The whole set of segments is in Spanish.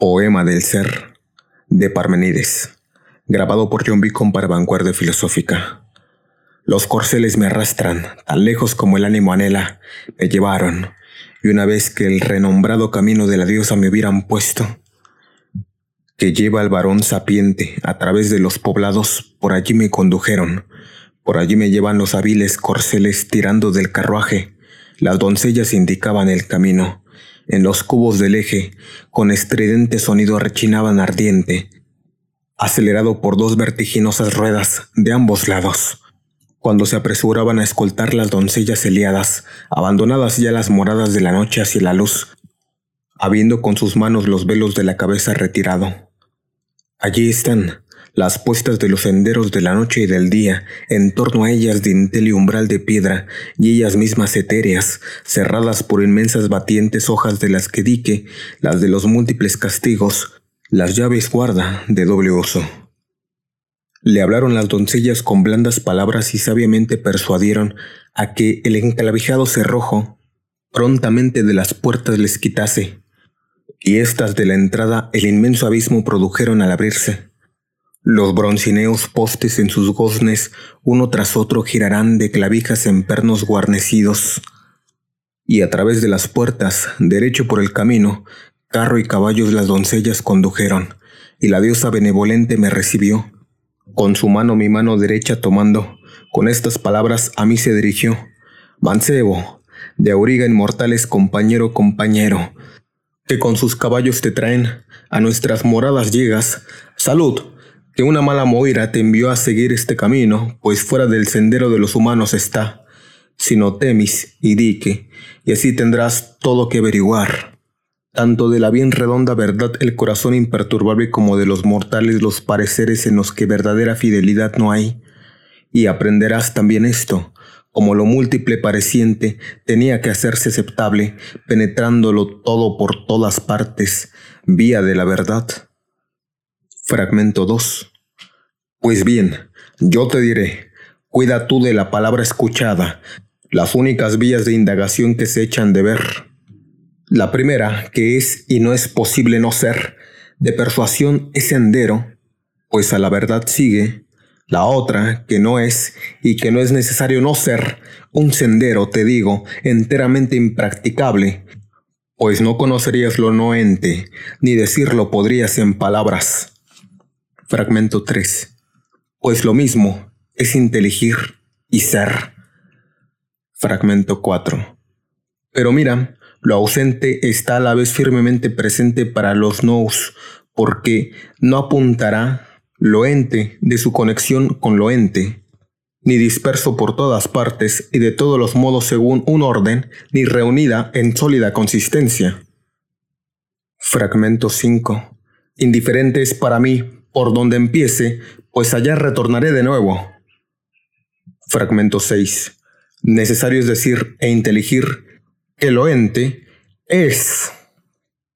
Poema del Ser de Parmenides, grabado por John Beacon para Vanguardia Filosófica. Los corceles me arrastran, tan lejos como el ánimo anhela, me llevaron, y una vez que el renombrado camino de la diosa me hubieran puesto, que lleva al varón sapiente a través de los poblados, por allí me condujeron, por allí me llevan los hábiles corceles tirando del carruaje, las doncellas indicaban el camino, en los cubos del eje, con estridente sonido rechinaban ardiente, acelerado por dos vertiginosas ruedas de ambos lados. Cuando se apresuraban a escoltar las doncellas heliadas, abandonadas ya las moradas de la noche hacia la luz, habiendo con sus manos los velos de la cabeza retirado. Allí están, las puestas de los senderos de la noche y del día, en torno a ellas dintel y umbral de piedra, y ellas mismas etéreas, cerradas por inmensas batientes hojas de las que dique, las de los múltiples castigos, las llaves guarda de doble uso. Le hablaron las doncellas con blandas palabras y sabiamente persuadieron a que el enclavijado cerrojo prontamente de las puertas les quitase, y éstas de la entrada el inmenso abismo produjeron al abrirse los broncineos postes en sus goznes uno tras otro girarán de clavijas en pernos guarnecidos. Y a través de las puertas, derecho por el camino, carro y caballos las doncellas condujeron, y la diosa benevolente me recibió, con su mano mi mano derecha tomando, con estas palabras a mí se dirigió. Mancebo, de auriga inmortales compañero compañero, que con sus caballos te traen, a nuestras moradas llegas, salud, que una mala moira te envió a seguir este camino, pues fuera del sendero de los humanos está, sino temis y dique, y así tendrás todo que averiguar. Tanto de la bien redonda verdad el corazón imperturbable como de los mortales los pareceres en los que verdadera fidelidad no hay. Y aprenderás también esto, como lo múltiple pareciente tenía que hacerse aceptable, penetrándolo todo por todas partes, vía de la verdad. Fragmento 2. Pues bien, yo te diré, cuida tú de la palabra escuchada, las únicas vías de indagación que se echan de ver. La primera, que es y no es posible no ser, de persuasión es sendero, pues a la verdad sigue. La otra, que no es y que no es necesario no ser, un sendero, te digo, enteramente impracticable, pues no conocerías lo noente, ni decirlo podrías en palabras. Fragmento 3. Pues lo mismo es inteligir y ser. Fragmento 4. Pero mira, lo ausente está a la vez firmemente presente para los nous, porque no apuntará lo ente de su conexión con lo ente, ni disperso por todas partes y de todos los modos según un orden, ni reunida en sólida consistencia. Fragmento 5. Indiferente es para mí por donde empiece, pues allá retornaré de nuevo. Fragmento 6. Necesario es decir e inteligir que lo ente es,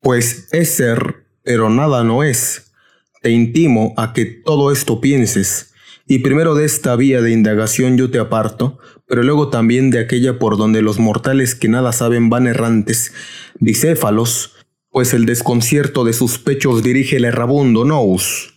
pues es ser, pero nada no es. Te intimo a que todo esto pienses, y primero de esta vía de indagación yo te aparto, pero luego también de aquella por donde los mortales que nada saben van errantes, bicéfalos, pues el desconcierto de sus pechos dirige el errabundo nous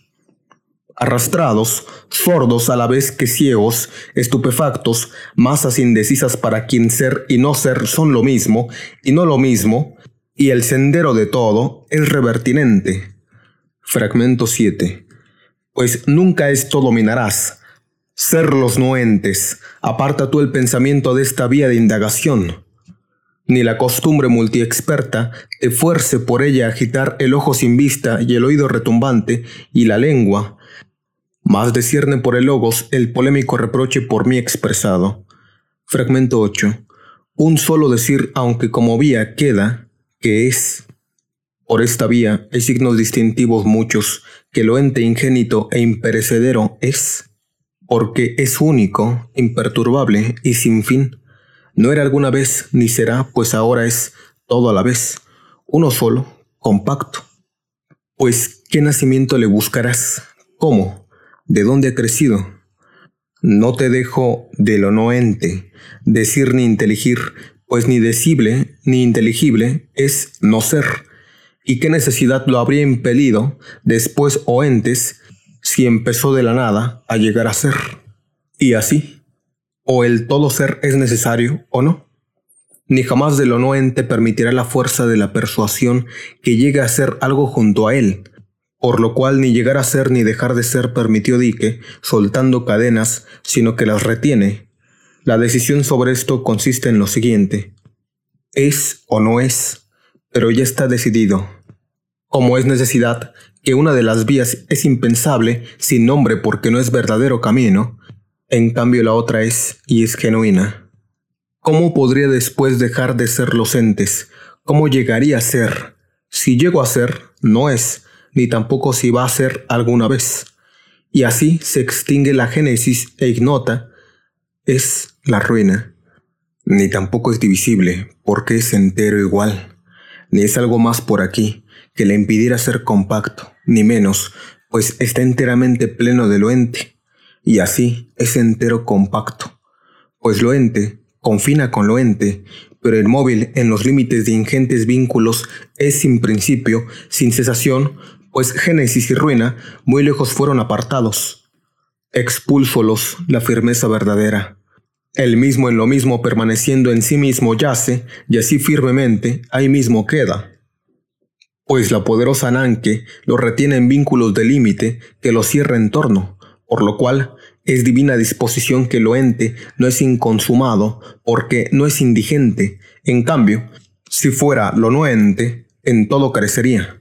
arrastrados, sordos a la vez que ciegos, estupefactos, masas indecisas para quien ser y no ser son lo mismo, y no lo mismo, y el sendero de todo es revertinente. Fragmento 7. Pues nunca esto dominarás. Ser los noentes, aparta tú el pensamiento de esta vía de indagación. Ni la costumbre multiexperta te fuerce por ella a agitar el ojo sin vista y el oído retumbante y la lengua, más descierne por el logos el polémico reproche por mí expresado. Fragmento 8. Un solo decir, aunque como vía queda, que es. Por esta vía hay signos distintivos muchos, que lo ente ingénito e imperecedero es, porque es único, imperturbable y sin fin. No era alguna vez ni será, pues ahora es todo a la vez, uno solo, compacto. Pues, ¿qué nacimiento le buscarás? ¿Cómo? De dónde ha crecido. No te dejo de lo no ente, decir ni inteligir, pues ni decible ni inteligible es no ser, ¿Y qué necesidad lo habría impelido, después o antes, si empezó de la nada a llegar a ser? Y así, o el todo ser es necesario o no. Ni jamás de lo no ente permitirá la fuerza de la persuasión que llegue a ser algo junto a él, por lo cual ni llegar a ser ni dejar de ser permitió Dique, soltando cadenas, sino que las retiene. La decisión sobre esto consiste en lo siguiente. Es o no es, pero ya está decidido. Como es necesidad que una de las vías es impensable sin nombre porque no es verdadero camino, en cambio la otra es y es genuina. ¿Cómo podría después dejar de ser los entes? ¿Cómo llegaría a ser? Si llego a ser, no es, ni tampoco si va a ser alguna vez. Y así se extingue la génesis e ignota, es la ruina. Ni tampoco es divisible, porque es entero igual. Ni es algo más por aquí, que le impidiera ser compacto, ni menos, pues está enteramente pleno de lo ente, y así es entero compacto, pues lo ente confina con lo ente, pero el móvil en los límites de ingentes vínculos es sin principio, sin cesación, pues Génesis y ruina muy lejos fueron apartados. Expúlsolos la firmeza verdadera. El mismo en lo mismo permaneciendo en sí mismo yace, y así firmemente ahí mismo queda pues la poderosa Nanke lo retiene en vínculos de límite que lo cierra en torno, por lo cual es divina disposición que lo ente no es inconsumado, porque no es indigente. En cambio, si fuera lo no ente, en todo carecería.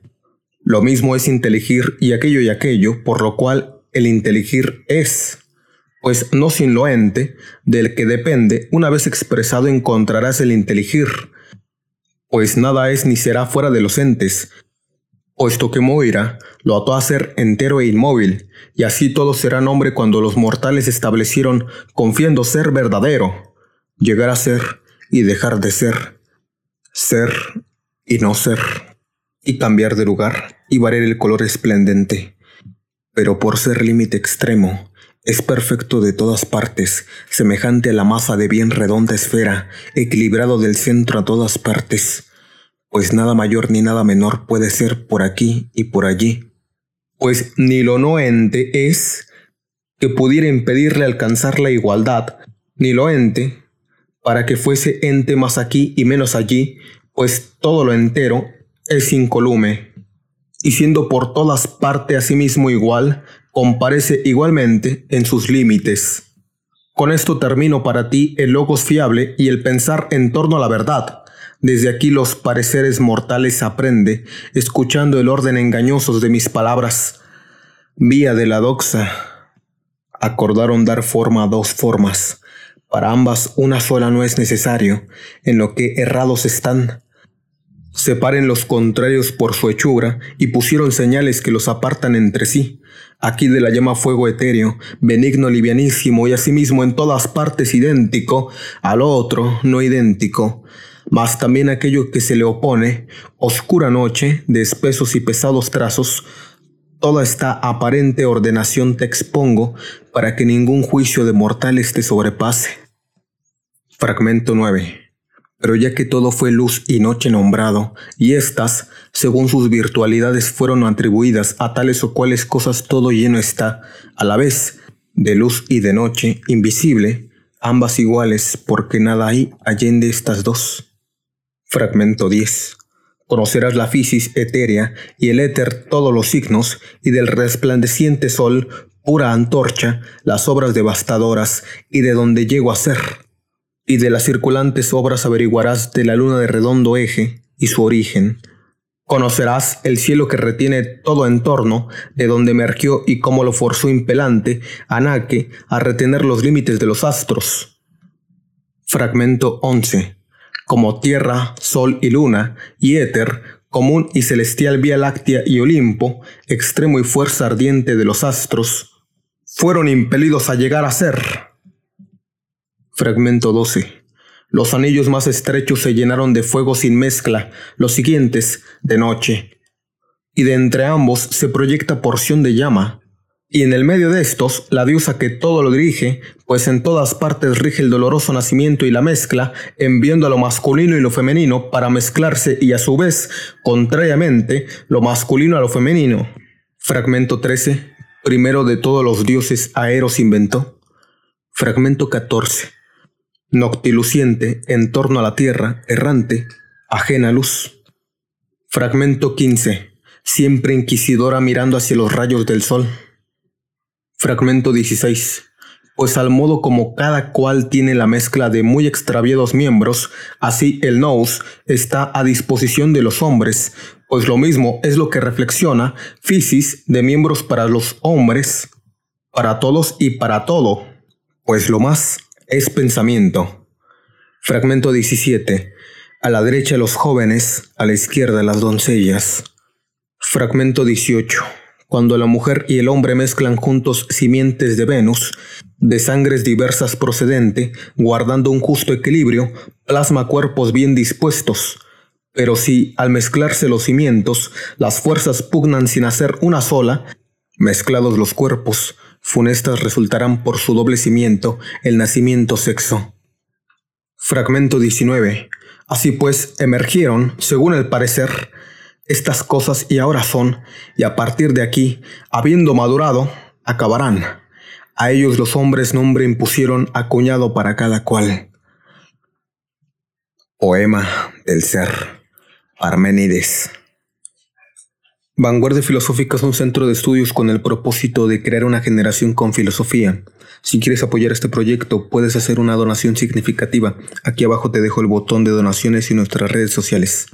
Lo mismo es inteligir y aquello y aquello, por lo cual el inteligir es. Pues no sin lo ente, del que depende, una vez expresado encontrarás el inteligir, pues nada es ni será fuera de los entes, puesto que Moira lo ató a ser entero e inmóvil, y así todo será nombre cuando los mortales establecieron, confiando ser verdadero, llegar a ser y dejar de ser, ser y no ser, y cambiar de lugar y variar el color esplendente. Pero por ser límite extremo, es perfecto de todas partes, semejante a la masa de bien redonda esfera, equilibrado del centro a todas partes, pues nada mayor ni nada menor puede ser por aquí y por allí, pues ni lo no ente es que pudiera impedirle alcanzar la igualdad, ni lo ente para que fuese ente más aquí y menos allí, pues todo lo entero es incolume, y siendo por todas partes a sí mismo igual, comparece igualmente en sus límites. Con esto termino para ti el logos fiable y el pensar en torno a la verdad. Desde aquí los pareceres mortales aprende, escuchando el orden engañosos de mis palabras. Vía de la doxa. Acordaron dar forma a dos formas. Para ambas una sola no es necesario, en lo que errados están separen los contrarios por su hechura y pusieron señales que los apartan entre sí. Aquí de la llama fuego etéreo, benigno, livianísimo y asimismo en todas partes idéntico, al otro no idéntico, mas también aquello que se le opone, oscura noche, de espesos y pesados trazos, toda esta aparente ordenación te expongo para que ningún juicio de mortales te sobrepase. Fragmento 9 pero ya que todo fue luz y noche nombrado, y éstas, según sus virtualidades, fueron atribuidas a tales o cuales cosas todo lleno está, a la vez, de luz y de noche, invisible, ambas iguales, porque nada hay allende estas dos. Fragmento 10. Conocerás la fisis etérea y el éter todos los signos, y del resplandeciente sol, pura antorcha, las obras devastadoras, y de donde llego a ser y de las circulantes obras averiguarás de la luna de redondo eje y su origen. Conocerás el cielo que retiene todo en torno, de donde emergió y cómo lo forzó impelante Anaque a retener los límites de los astros. Fragmento 11. Como tierra, sol y luna, y éter, común y celestial vía láctea y Olimpo, extremo y fuerza ardiente de los astros, fueron impelidos a llegar a ser. Fragmento 12. Los anillos más estrechos se llenaron de fuego sin mezcla, los siguientes de noche. Y de entre ambos se proyecta porción de llama. Y en el medio de estos, la diosa que todo lo dirige, pues en todas partes rige el doloroso nacimiento y la mezcla, enviando a lo masculino y lo femenino para mezclarse y a su vez, contrariamente, lo masculino a lo femenino. Fragmento 13. Primero de todos los dioses Aeros inventó. Fragmento 14. Noctiluciente en torno a la tierra, errante, ajena luz. Fragmento 15. Siempre inquisidora mirando hacia los rayos del sol. Fragmento 16. Pues al modo como cada cual tiene la mezcla de muy extraviados miembros, así el nous está a disposición de los hombres, pues lo mismo es lo que reflexiona Fisis de miembros para los hombres, para todos y para todo, pues lo más es pensamiento. Fragmento 17. A la derecha los jóvenes, a la izquierda las doncellas. Fragmento 18 cuando la mujer y el hombre mezclan juntos simientes de Venus, de sangres diversas procedente, guardando un justo equilibrio, plasma cuerpos bien dispuestos. Pero si, al mezclarse los cimientos, las fuerzas pugnan sin hacer una sola, mezclados los cuerpos, funestas resultarán por su doble cimiento el nacimiento sexo. Fragmento 19. Así pues, emergieron, según el parecer, estas cosas y ahora son, y a partir de aquí, habiendo madurado, acabarán. A ellos los hombres nombre impusieron acuñado para cada cual. Poema del ser. Armenides. Vanguardia Filosófica es un centro de estudios con el propósito de crear una generación con filosofía. Si quieres apoyar este proyecto, puedes hacer una donación significativa. Aquí abajo te dejo el botón de donaciones y nuestras redes sociales.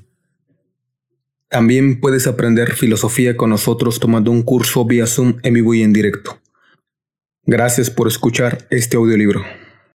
También puedes aprender filosofía con nosotros tomando un curso vía Zoom en vivo y en directo. Gracias por escuchar este audiolibro.